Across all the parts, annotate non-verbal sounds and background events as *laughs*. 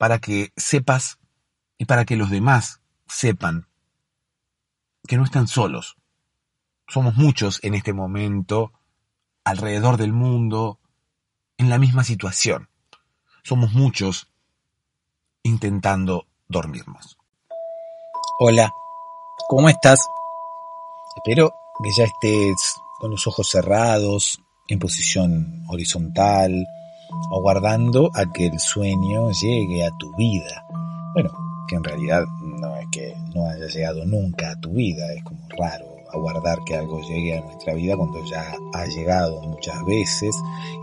para que sepas y para que los demás sepan que no están solos. Somos muchos en este momento, alrededor del mundo, en la misma situación. Somos muchos intentando dormirnos. Hola, ¿cómo estás? Espero que ya estés con los ojos cerrados, en posición horizontal, aguardando a que el sueño llegue a tu vida. Bueno, que en realidad no es que no haya llegado nunca a tu vida, es como raro aguardar que algo llegue a nuestra vida cuando ya ha llegado muchas veces,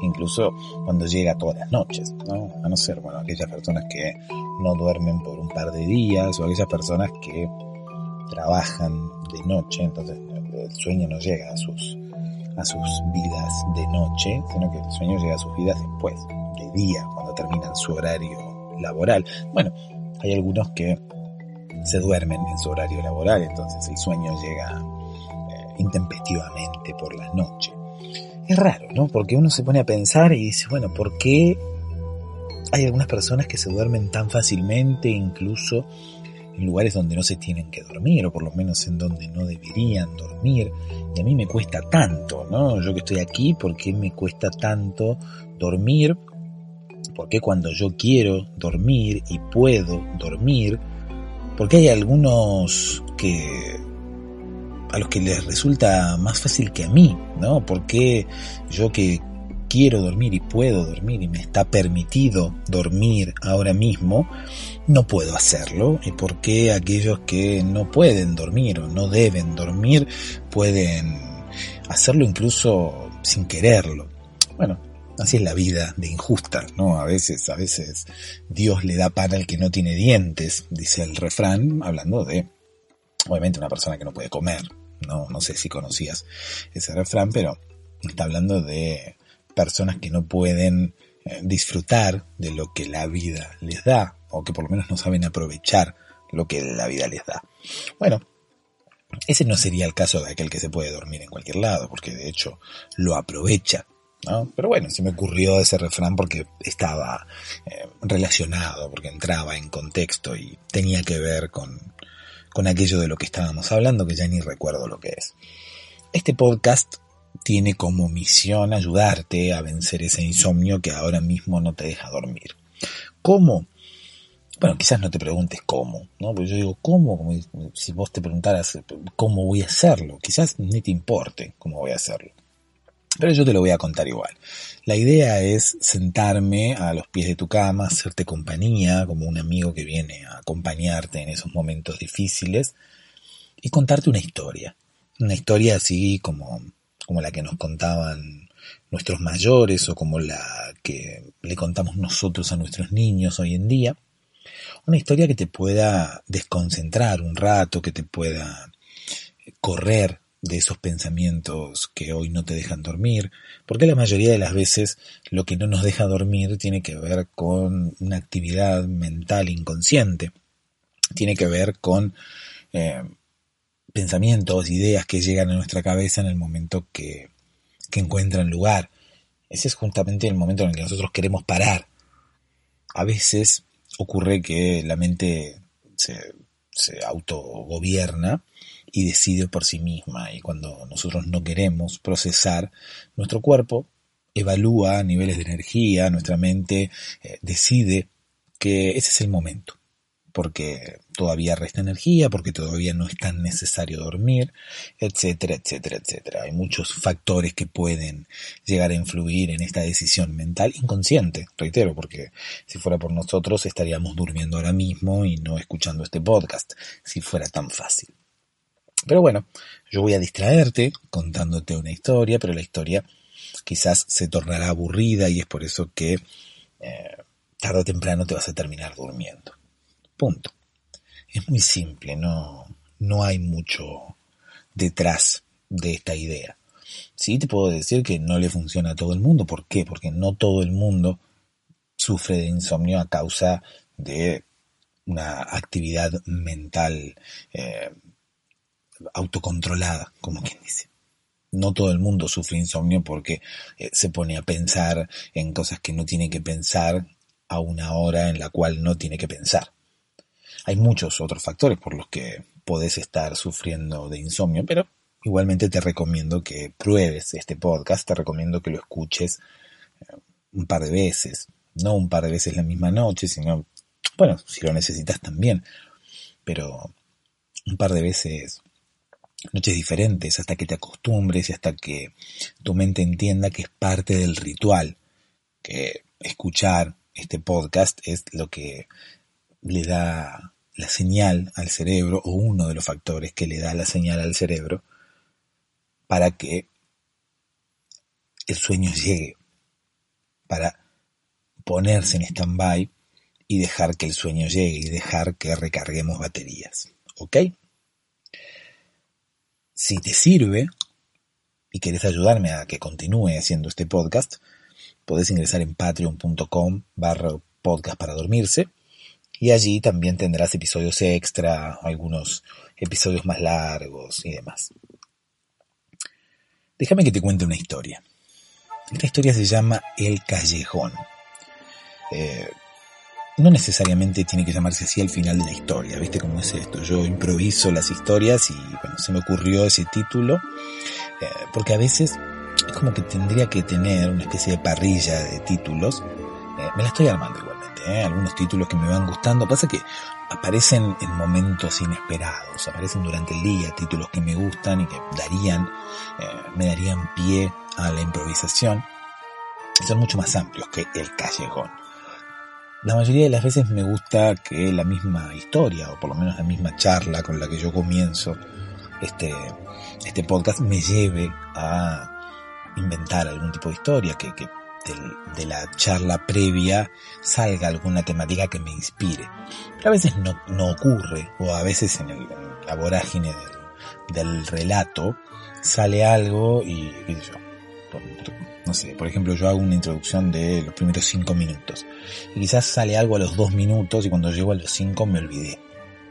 incluso cuando llega todas las noches, ¿no? A no ser, bueno, aquellas personas que no duermen por un par de días o aquellas personas que trabajan de noche, entonces el sueño no llega a sus a sus vidas de noche, sino que el sueño llega a sus vidas después, de día, cuando terminan su horario laboral. Bueno, hay algunos que se duermen en su horario laboral, entonces el sueño llega eh, intempestivamente por la noche. Es raro, ¿no? Porque uno se pone a pensar y dice, bueno, ¿por qué hay algunas personas que se duermen tan fácilmente, incluso en lugares donde no se tienen que dormir, o por lo menos en donde no deberían dormir. Y a mí me cuesta tanto, ¿no? Yo que estoy aquí, ¿por qué me cuesta tanto dormir? ¿Por qué cuando yo quiero dormir y puedo dormir? Porque hay algunos que a los que les resulta más fácil que a mí, ¿no? Porque yo que quiero dormir y puedo dormir y me está permitido dormir ahora mismo, no puedo hacerlo. ¿Y por qué aquellos que no pueden dormir o no deben dormir pueden hacerlo incluso sin quererlo? Bueno, así es la vida de injusta, ¿no? A veces, a veces Dios le da pan al que no tiene dientes, dice el refrán, hablando de, obviamente, una persona que no puede comer. No, no sé si conocías ese refrán, pero está hablando de personas que no pueden eh, disfrutar de lo que la vida les da, o que por lo menos no saben aprovechar lo que la vida les da. Bueno, ese no sería el caso de aquel que se puede dormir en cualquier lado, porque de hecho lo aprovecha. Pero bueno, se me ocurrió ese refrán porque estaba eh, relacionado, porque entraba en contexto y tenía que ver con, con aquello de lo que estábamos hablando, que ya ni recuerdo lo que es. Este podcast tiene como misión ayudarte a vencer ese insomnio que ahora mismo no te deja dormir. ¿Cómo? Bueno, quizás no te preguntes cómo, ¿no? Porque yo digo, ¿cómo? Como si vos te preguntaras cómo voy a hacerlo. Quizás ni te importe cómo voy a hacerlo. Pero yo te lo voy a contar igual. La idea es sentarme a los pies de tu cama, hacerte compañía, como un amigo que viene a acompañarte en esos momentos difíciles, y contarte una historia. Una historia así como, como la que nos contaban nuestros mayores o como la que le contamos nosotros a nuestros niños hoy en día. Una historia que te pueda desconcentrar un rato, que te pueda correr de esos pensamientos que hoy no te dejan dormir, porque la mayoría de las veces lo que no nos deja dormir tiene que ver con una actividad mental inconsciente, tiene que ver con eh, pensamientos, ideas que llegan a nuestra cabeza en el momento que, que encuentran lugar. Ese es justamente el momento en el que nosotros queremos parar. A veces ocurre que la mente se, se autogobierna y decide por sí misma. Y cuando nosotros no queremos procesar, nuestro cuerpo evalúa niveles de energía, nuestra mente eh, decide que ese es el momento, porque todavía resta energía, porque todavía no es tan necesario dormir, etcétera, etcétera, etcétera. Hay muchos factores que pueden llegar a influir en esta decisión mental inconsciente, reitero, porque si fuera por nosotros estaríamos durmiendo ahora mismo y no escuchando este podcast, si fuera tan fácil. Pero bueno, yo voy a distraerte contándote una historia, pero la historia quizás se tornará aburrida y es por eso que eh, tarde o temprano te vas a terminar durmiendo. Punto. Es muy simple, no, no hay mucho detrás de esta idea. Sí te puedo decir que no le funciona a todo el mundo. ¿Por qué? Porque no todo el mundo sufre de insomnio a causa de una actividad mental eh, autocontrolada, como quien dice. No todo el mundo sufre insomnio porque eh, se pone a pensar en cosas que no tiene que pensar a una hora en la cual no tiene que pensar. Hay muchos otros factores por los que podés estar sufriendo de insomnio, pero igualmente te recomiendo que pruebes este podcast, te recomiendo que lo escuches eh, un par de veces, no un par de veces la misma noche, sino, bueno, si lo necesitas también, pero un par de veces noches diferentes hasta que te acostumbres y hasta que tu mente entienda que es parte del ritual, que escuchar este podcast es lo que le da la señal al cerebro o uno de los factores que le da la señal al cerebro para que el sueño llegue, para ponerse en stand-by y dejar que el sueño llegue y dejar que recarguemos baterías. ¿Ok? Si te sirve y quieres ayudarme a que continúe haciendo este podcast, podés ingresar en patreon.com barra podcast para dormirse y allí también tendrás episodios extra, algunos episodios más largos y demás. Déjame que te cuente una historia. Esta historia se llama El Callejón. Eh, no necesariamente tiene que llamarse así al final de la historia, ¿viste cómo es esto? Yo improviso las historias y bueno, se me ocurrió ese título, eh, porque a veces es como que tendría que tener una especie de parrilla de títulos. Eh, me la estoy armando ¿eh? algunos títulos que me van gustando. Pasa que aparecen en momentos inesperados, aparecen durante el día títulos que me gustan y que darían, me darían pie a la improvisación. son mucho más amplios que el callejón. La mayoría de las veces me gusta que la misma historia, o por lo menos la misma charla con la que yo comienzo este, este podcast, me lleve a inventar algún tipo de historia, que, que de, la charla previa salga alguna temática que me inspire. Pero a veces no, no ocurre, o a veces en, el, la vorágine del, relato sale algo y, y yo, no sé, por ejemplo, yo hago una introducción de los primeros cinco minutos. Y quizás sale algo a los dos minutos y cuando llego a los cinco me olvidé.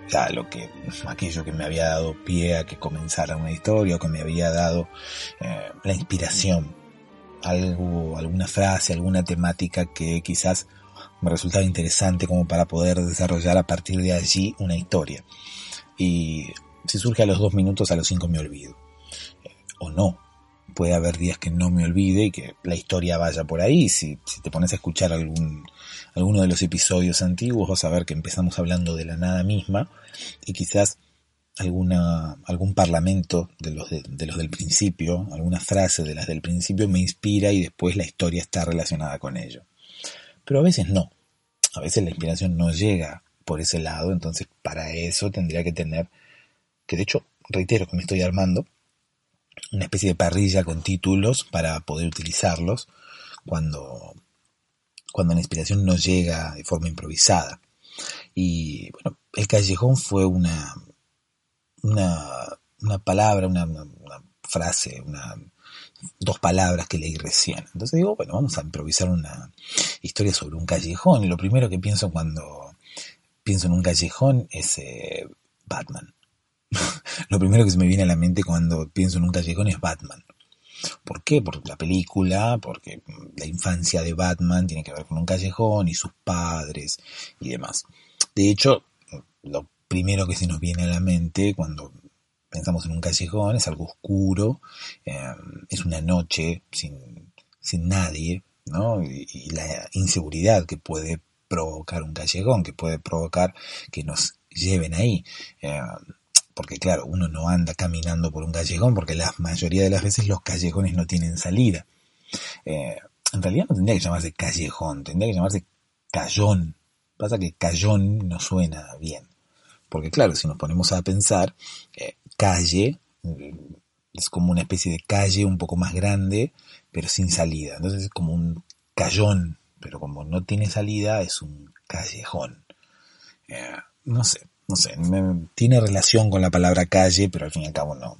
Ya lo que, aquello que me había dado pie a que comenzara una historia o que me había dado eh, la inspiración. Algo, alguna frase, alguna temática que quizás me resultaba interesante como para poder desarrollar a partir de allí una historia. y si surge a los dos minutos, a los cinco me olvido. Eh, o no. Puede haber días que no me olvide y que la historia vaya por ahí. Si, si te pones a escuchar algún, alguno de los episodios antiguos, vas a ver que empezamos hablando de la nada misma y quizás alguna, algún parlamento de los, de, los del principio, alguna frase de las del principio me inspira y después la historia está relacionada con ello. Pero a veces no. A veces la inspiración no llega por ese lado, entonces para eso tendría que tener, que de hecho, reitero que me estoy armando, una especie de parrilla con títulos para poder utilizarlos cuando, cuando la inspiración no llega de forma improvisada. Y bueno, el callejón fue una, una, palabra, una, frase, una, dos palabras que leí recién. Entonces digo, bueno, vamos a improvisar una historia sobre un callejón. Y lo primero que pienso cuando pienso en un callejón es eh, Batman. *laughs* lo primero que se me viene a la mente cuando pienso en un callejón es Batman. ¿Por qué? Por la película, porque la infancia de Batman tiene que ver con un callejón y sus padres y demás. De hecho, lo primero que se nos viene a la mente cuando pensamos en un callejón es algo oscuro, eh, es una noche sin, sin nadie, ¿no? Y, la inseguridad que puede provocar un callejón, que puede provocar que nos lleven ahí. Eh, porque claro, uno no anda caminando por un callejón porque la mayoría de las veces los callejones no tienen salida. Eh, en realidad no tendría que llamarse callejón, tendría que llamarse callón. Pasa que callón no suena bien. Porque claro, si nos ponemos a pensar, eh, calle mm, es como una especie de calle un poco más grande, pero sin salida. Entonces es como un callón, pero como no tiene salida, es un callejón. Eh, no sé, no sé, tiene relación con la palabra calle, pero al fin y al cabo no.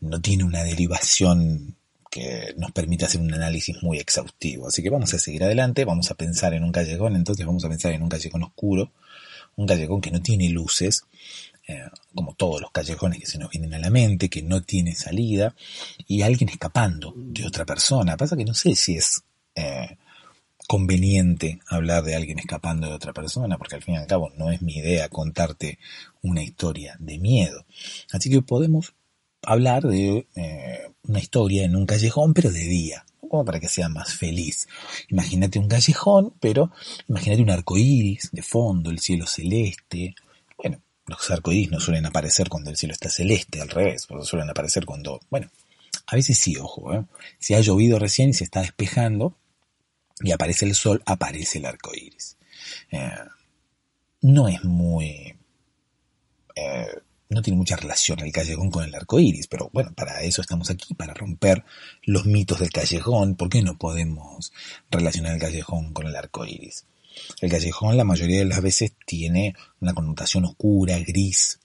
No tiene una derivación que nos permita hacer un análisis muy exhaustivo. Así que vamos a seguir adelante, vamos a pensar en un callejón, entonces vamos a pensar en un callejón oscuro, un callejón que no tiene luces, eh, como todos los callejones que se nos vienen a la mente, que no tiene salida, y alguien escapando de otra persona. Pasa que no sé si es eh, conveniente hablar de alguien escapando de otra persona, porque al fin y al cabo no es mi idea contarte una historia de miedo. Así que podemos hablar de eh, una historia en un callejón, pero de día como para que sea más feliz. Imagínate un callejón, pero imagínate un arco iris de fondo, el cielo celeste. Bueno, los arcoíris no suelen aparecer cuando el cielo está celeste, al revés, pero suelen aparecer cuando, bueno, a veces sí, ojo, ¿eh? si ha llovido recién y se está despejando y aparece el sol, aparece el arco iris. Eh, no es muy eh, no tiene mucha relación el callejón con el arco iris, pero bueno, para eso estamos aquí, para romper los mitos del callejón. ¿Por qué no podemos relacionar el callejón con el arco iris? El callejón la mayoría de las veces tiene una connotación oscura, gris,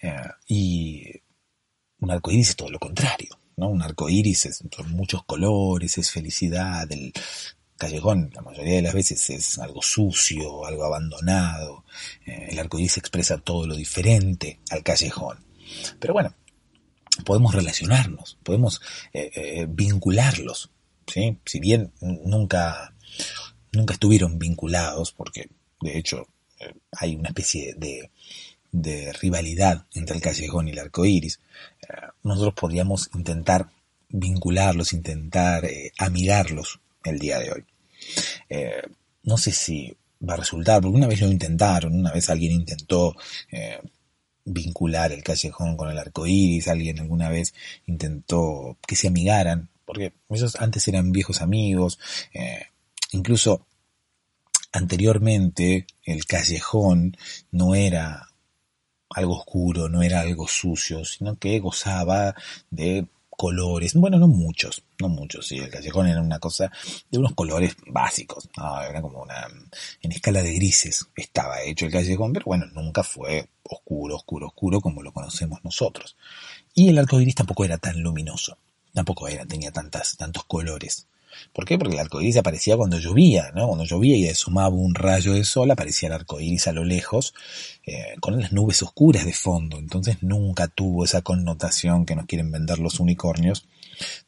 eh, y un arco iris es todo lo contrario. ¿no? Un arco iris es, son muchos colores, es felicidad, el, callejón la mayoría de las veces es algo sucio, algo abandonado. Eh, el arcoíris expresa todo lo diferente al callejón. Pero bueno, podemos relacionarnos, podemos eh, eh, vincularlos. ¿sí? Si bien nunca, nunca estuvieron vinculados, porque de hecho hay una especie de, de, rivalidad entre el callejón y el arco iris, nosotros podríamos intentar vincularlos, intentar amigarlos el día de hoy. Eh, no sé si va a resultar, porque una vez lo intentaron, una vez alguien intentó eh, vincular el callejón con el arco iris, alguien alguna vez intentó que se amigaran, porque ellos antes eran viejos amigos, eh, incluso anteriormente el callejón no era algo oscuro, no era algo sucio, sino que gozaba de colores, bueno, no muchos, no muchos, sí, el callejón era una cosa de unos colores básicos, era como una, en escala de grises estaba hecho el callejón, pero bueno, nunca fue oscuro, oscuro, oscuro como lo conocemos nosotros. Y el arco iris tampoco era tan luminoso, tampoco era, tenía tantas, tantos colores. ¿Por qué? Porque el arco iris aparecía cuando llovía, ¿no? Cuando llovía y asomaba un rayo de sol, aparecía el arco iris a lo lejos, eh, con las nubes oscuras de fondo. Entonces nunca tuvo esa connotación que nos quieren vender los unicornios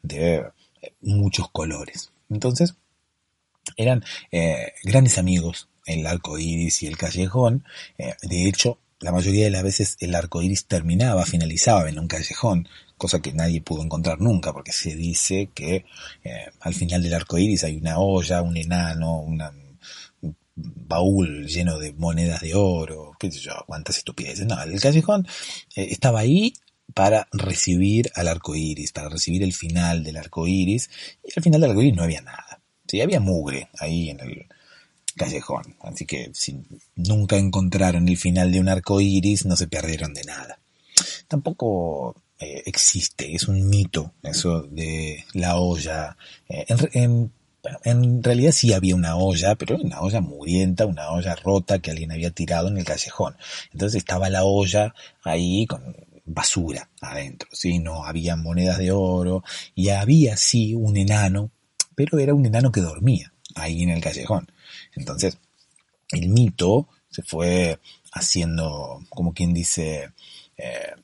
de eh, muchos colores. Entonces, eran eh, grandes amigos el arco iris y el callejón. de hecho, la mayoría de las veces el arco iris terminaba, finalizaba en un callejón, cosa que nadie pudo encontrar nunca, porque se dice que eh, al final del arco iris hay una olla, un enano, un baúl lleno de monedas de oro, qué sé yo, cuántas estupideces. No, el callejón eh, estaba ahí para recibir al arco iris, para recibir el final del arco iris, y al final del arco iris no había nada. Sí, había mugre ahí en el, callejón. Así que si nunca encontraron el final de un arco iris, no se perdieron de nada. Tampoco eh, existe, es un mito eso de la olla. Eh, en, realidad sí había una olla, pero una olla mugrienta, una olla rota que alguien había tirado en el callejón. Entonces estaba la olla ahí con basura adentro, ¿sí? No había monedas de oro y había sí un enano, pero era un enano que dormía ahí en el callejón. Entonces, el mito se fue haciendo, como quien dice, eh,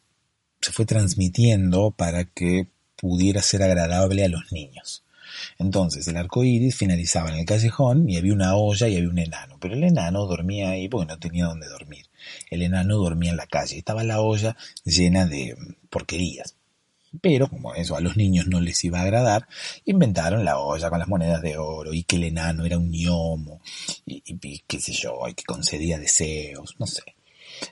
se fue transmitiendo para que pudiera ser agradable a los niños. Entonces el arco iris finalizaba en el callejón y había una olla y había un enano, pero el enano dormía ahí porque no tenía donde dormir. El enano dormía en la calle, estaba la olla llena de porquerías. Pero como eso a los niños no les iba a agradar, inventaron la olla con las monedas de oro y que el enano era un gnomo y, qué sé yo, y que concedía deseos, no sé.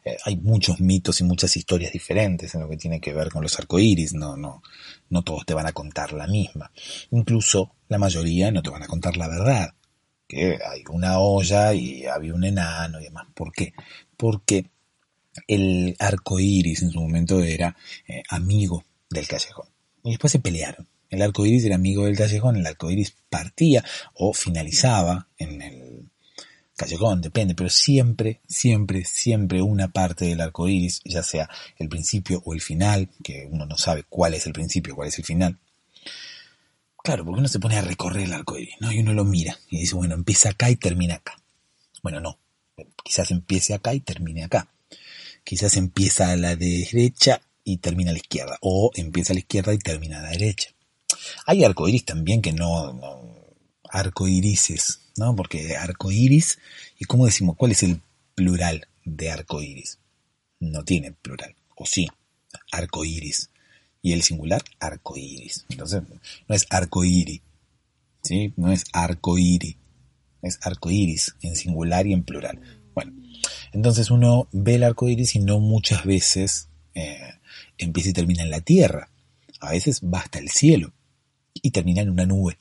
Eh, hay muchos mitos y muchas historias diferentes en lo que tiene que ver con los arcoíris, no, no, no todos te van a contar la misma. Incluso la mayoría no te van a contar la verdad, que hay una olla y había un enano y demás. ¿Por qué? Porque el arco iris en su momento era eh, amigo del callejón. Y después se pelearon. El arco iris era amigo del callejón, el arco iris partía o finalizaba en el callejón, depende, pero siempre, siempre, siempre una parte del arco iris, ya sea el principio o el final, que uno no sabe cuál es el principio, cuál es el final. Claro, porque uno se pone a recorrer el arco iris, ¿no? Y uno lo mira y dice, bueno, empieza acá y termina acá. Bueno, no. Quizás empiece acá y termine acá. Quizás empieza a la derecha y termina a la izquierda, o empieza a la izquierda y termina a la derecha. Hay arcoíris también que no, no arcoírises, ¿no? Porque arcoíris, ¿y cómo decimos cuál es el plural de arcoíris? No tiene plural, o sí, arcoíris. Y el singular, arcoíris. Entonces, no es arcoíri, ¿sí? No es arcoíri, es arcoíris en singular y en plural. Bueno, entonces uno ve el arcoíris y no muchas veces eh, empieza y termina en la tierra. A veces va hasta el cielo y termina en una nube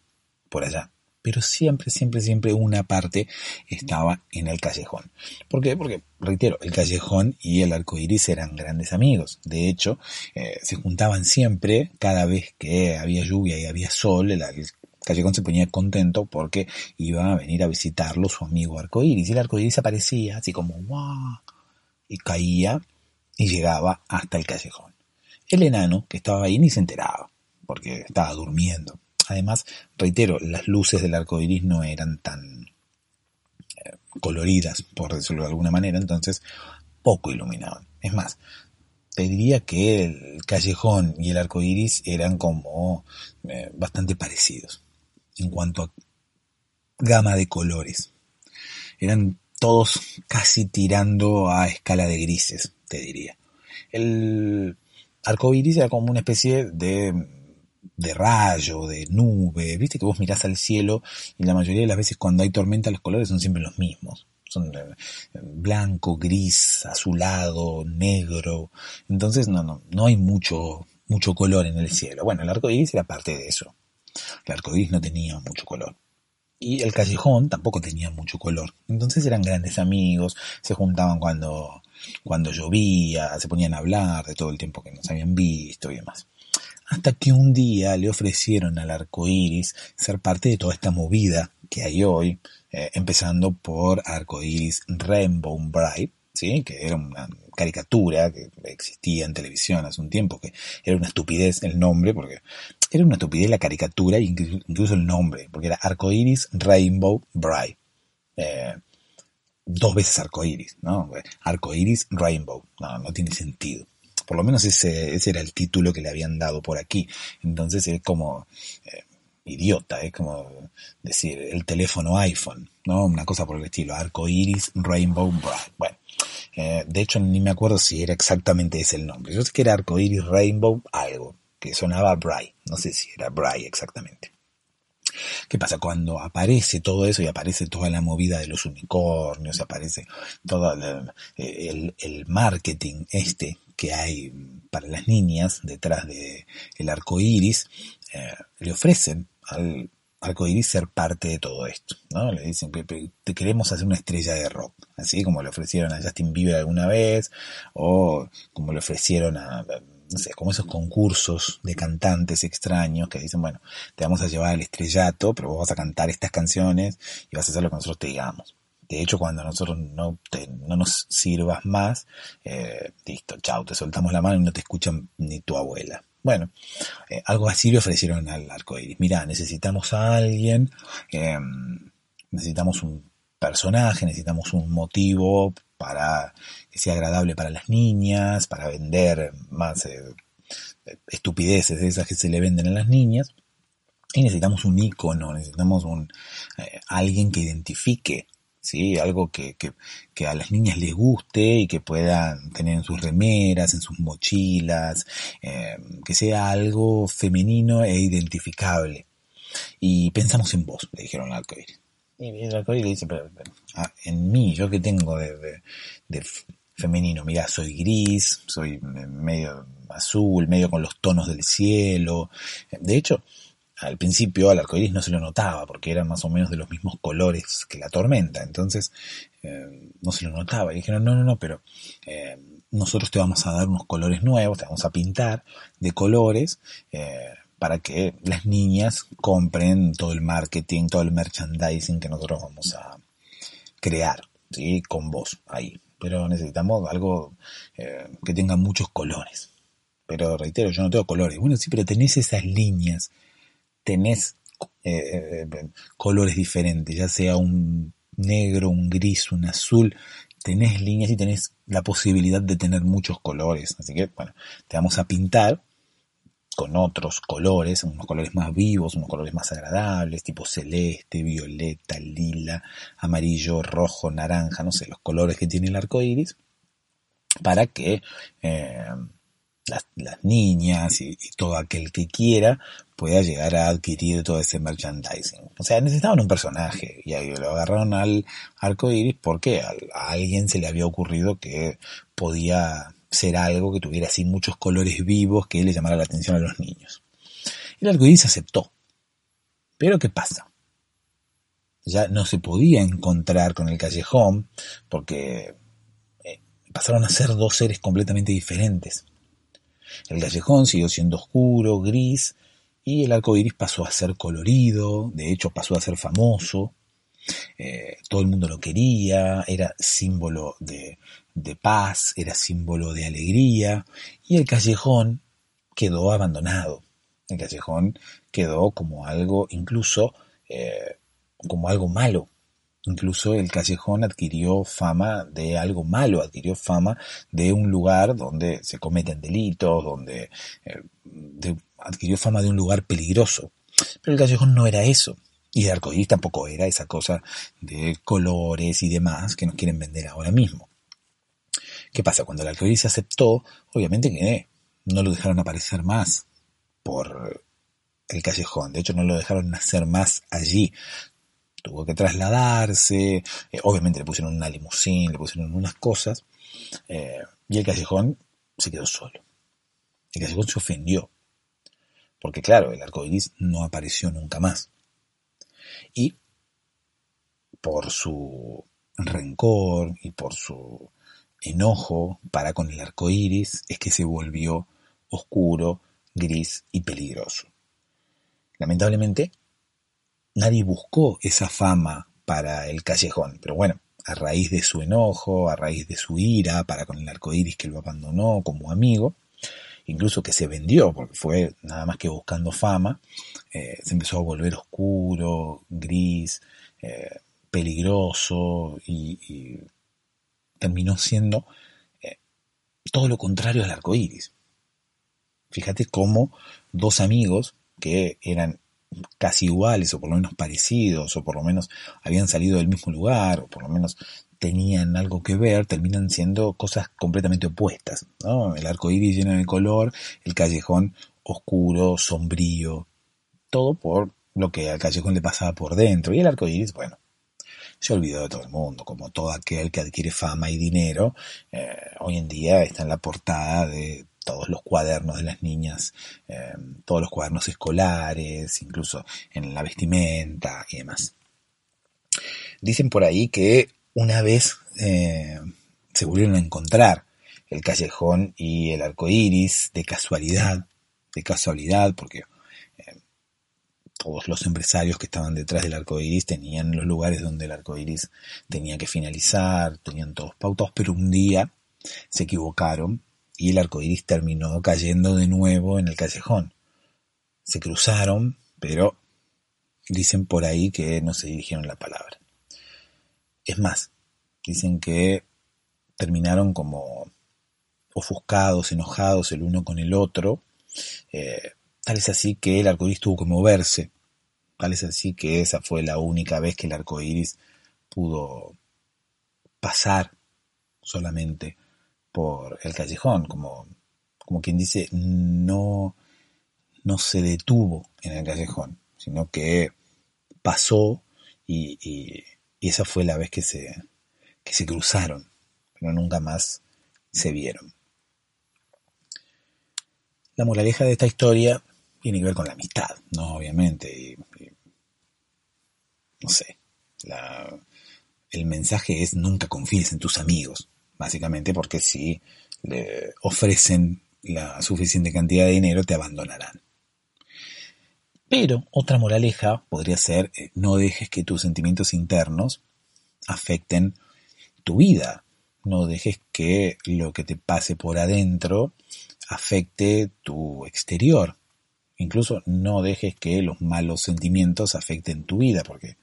por allá. Pero siempre, siempre, siempre una parte estaba en el callejón. ¿Por qué? Porque, reitero, el callejón y el arco iris eran grandes amigos. De hecho, eh, se juntaban siempre, cada vez que había lluvia y había sol, el, callejón se ponía contento porque iba a venir a visitarlo su amigo arcoíris. Y el arcoíris aparecía así como ¡guau! y caía y llegaba hasta el callejón. El enano, que estaba ahí, ni se enteraba, porque estaba durmiendo. Además, reitero, las luces del arco iris no eran tan eh, coloridas, por decirlo de alguna manera, entonces poco iluminaban. Es más, te diría que el callejón y el arco iris eran como eh, bastante parecidos en cuanto a gama de colores. Eran todos casi tirando a escala de grises, te diría. El arcoiris era como una especie de, de rayo, de nube, viste que vos mirás al cielo y la mayoría de las veces cuando hay tormenta los colores son siempre los mismos. Son eh, blanco, gris, azulado, negro. Entonces no, no, no hay mucho, mucho color en el cielo. Bueno, el arco iris era parte de eso. El arco iris no tenía mucho color. Y el callejón tampoco tenía mucho color. Entonces eran grandes amigos, se juntaban cuando, cuando llovía, se ponían a hablar de todo el tiempo que nos habían visto y demás. Hasta que un día le ofrecieron al arco iris ser parte de toda esta movida que hay hoy, eh, empezando por arco iris Rainbow Bright, ¿sí? que era una caricatura que existía en televisión hace un tiempo, que era una estupidez el nombre, porque era una estupidez la caricatura e incluso el nombre, porque era arco iris Rainbow Bright. Eh, dos veces arcoiris, ¿no? Arcoiris Rainbow, no, no tiene sentido. Por lo menos ese, ese era el título que le habían dado por aquí. Entonces es como, eh, idiota, es como decir el teléfono iPhone, ¿no? Una cosa por el estilo, arco iris, rainbow bright. Bueno, de hecho ni me acuerdo si era exactamente ese el nombre. Yo sé que era arco iris, rainbow, algo, que sonaba bright, no sé si era bright exactamente. ¿Qué pasa? Cuando aparece todo eso y aparece toda la movida de los unicornios, aparece todo el, marketing este que hay para las niñas detrás de el arco iris, eh, le ofrecen al arco iris ser parte de todo esto, ¿no? Le dicen que te queremos hacer una estrella de rock, así como le ofrecieron a Justin Bieber alguna vez, o como le ofrecieron a, no sé, como esos concursos de cantantes extraños que dicen, bueno, te vamos a llevar al estrellato, pero vos vas a cantar estas canciones y vas a hacer lo que nosotros te digamos. De hecho, cuando nosotros no, no nos sirvas más, eh, listo, chao, te soltamos la mano y no te escuchan ni tu abuela. Bueno, eh, algo así le ofrecieron al arco iris. Mira, necesitamos a alguien, em, necesitamos un personaje, necesitamos un motivo para que sea agradable para las niñas, para vender más eh, estupideces de esas que se le venden a las niñas. Y necesitamos un icono, necesitamos un alguien que identifique ¿sí? Algo que, que, a las niñas les guste y que puedan tener en sus remeras, en sus mochilas, eh, que sea algo femenino e identificable. Y pensamos en vos, le dijeron al arcoíris. Y el arcoíris le dice, pero, ah, en mí, yo que tengo de, de femenino, mira, soy gris, soy medio azul, medio con los tonos del cielo. De hecho, al principio al arcoíris no se lo notaba porque eran más o menos de los mismos colores que la tormenta, entonces eh, no se lo notaba y dijeron no, no, no, pero eh, nosotros te vamos a dar unos colores nuevos, te vamos a pintar de colores eh, para que las niñas compren todo el marketing, todo el merchandising que nosotros vamos a crear, ¿sí? Con vos ahí. Pero necesitamos algo que tenga muchos colores. Pero reitero, yo no tengo colores. Bueno, sí, pero tenés esas líneas tenés eh, eh, colores diferentes, ya sea un negro, un gris, un azul, tenés líneas y tenés la posibilidad de tener muchos colores. Así que, bueno, te vamos a pintar con otros colores, unos colores más vivos, unos colores más agradables, tipo celeste, violeta, lila, amarillo, rojo, naranja, no sé, los colores que tiene el arco iris, para que eh, las, niñas y, todo aquel que quiera pueda llegar a adquirir todo ese merchandising. O sea, necesitaban un personaje y ahí lo agarraron al arco iris porque a, alguien se le había ocurrido que podía ser algo que tuviera así muchos colores vivos que le llamara la atención a los niños. El arco iris aceptó. Pero ¿qué pasa? Ya no se podía encontrar con el callejón porque eh, pasaron a ser dos seres completamente diferentes. El callejón siguió siendo oscuro, gris, y el arco iris pasó a ser colorido, de hecho pasó a ser famoso. Eh, todo el mundo lo quería, era símbolo de, paz, era símbolo de alegría, y el callejón quedó abandonado. El callejón quedó como algo, incluso eh, como algo malo, Incluso el callejón adquirió fama de algo malo, adquirió fama de un lugar donde se cometen delitos, donde eh, adquirió fama de un lugar peligroso. Pero el callejón no era eso. Y el arcoíris tampoco era esa cosa de colores y demás que nos quieren vender ahora mismo. ¿Qué pasa? Cuando el arcoíris se aceptó, obviamente que no lo dejaron aparecer más por el callejón. De hecho, no lo dejaron nacer más allí tuvo que trasladarse, eh, obviamente le pusieron una limusín, le pusieron unas cosas, eh, y el callejón se quedó solo. El callejón se ofendió, porque claro, el arco iris no apareció nunca más. Y por su rencor y por su enojo para con el arco iris es que se volvió oscuro, gris y peligroso. Lamentablemente, nadie buscó esa fama para el callejón, pero bueno, a raíz de su enojo, a raíz de su ira para con el arco iris que lo abandonó como amigo, incluso que se vendió, porque fue nada más que buscando fama, eh, se empezó a volver oscuro, gris, eh, peligroso y, terminó siendo eh, todo lo contrario al arco iris. Fíjate cómo dos amigos que eran casi iguales o por lo menos parecidos o por lo menos habían salido del mismo lugar o por lo menos tenían algo que ver, terminan siendo cosas completamente opuestas. El arco iris lleno de color, el callejón oscuro, sombrío, todo por lo que al callejón le pasaba por dentro. Y el arco iris, bueno, se olvidó de todo el mundo, como todo aquel que adquiere fama y dinero, eh, hoy en día está en la portada de todos los cuadernos de las niñas, eh, todos los cuadernos escolares, incluso en la vestimenta y demás. Dicen por ahí que una vez eh, se volvieron a encontrar el callejón y el arco iris de casualidad, de casualidad, porque eh, todos los empresarios que estaban detrás del arco iris tenían los lugares donde el arco iris tenía que finalizar, tenían todos pautos, pero un día se equivocaron y el arco iris terminó cayendo de nuevo en el callejón. Se cruzaron, pero dicen por ahí que no se dirigieron la palabra. Es más, dicen que terminaron como ofuscados, enojados el uno con el otro. Eh, tal es así que el arco iris tuvo que moverse. Tal es así que esa fue la única vez que el arco iris pudo pasar solamente por el callejón, como, como quien dice, no, no se detuvo en el callejón, sino que pasó y, y esa fue la vez que se, que se cruzaron, pero nunca más se vieron. La moraleja de esta historia tiene que ver con la amistad, ¿no? Obviamente. no sé. el mensaje es nunca confíes en tus amigos, básicamente porque si le ofrecen la suficiente cantidad de dinero te abandonarán. Pero otra moraleja podría ser eh, no dejes que tus sentimientos internos afecten tu vida. No dejes que lo que te pase por adentro afecte tu exterior. Incluso no dejes que los malos sentimientos afecten tu vida, porque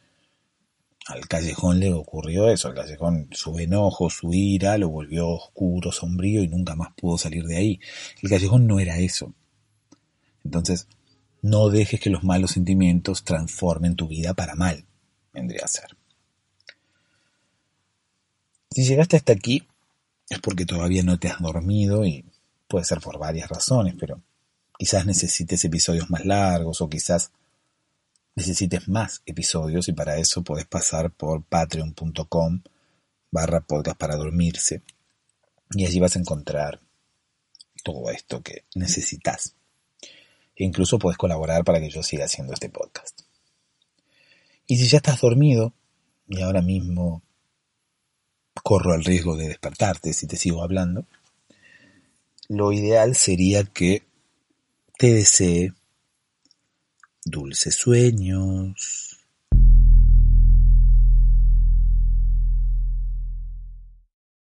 al callejón le ocurrió eso. Al callejón su enojo, su ira lo volvió oscuro, sombrío y nunca más pudo salir de ahí. El callejón no era eso. Entonces, no dejes que los malos sentimientos transformen tu vida para mal, vendría a ser. Si llegaste hasta aquí, es porque todavía no te has dormido y puede ser por varias razones, pero quizás necesites episodios más largos o quizás necesites más episodios y para eso puedes pasar por patreon.com barra podcast para dormirse y allí vas a encontrar todo esto que necesitas. E incluso puedes colaborar para que yo siga haciendo este podcast. Y si ya estás dormido y ahora mismo corro el riesgo de despertarte si te sigo hablando, lo ideal sería que te desee dulces sueños,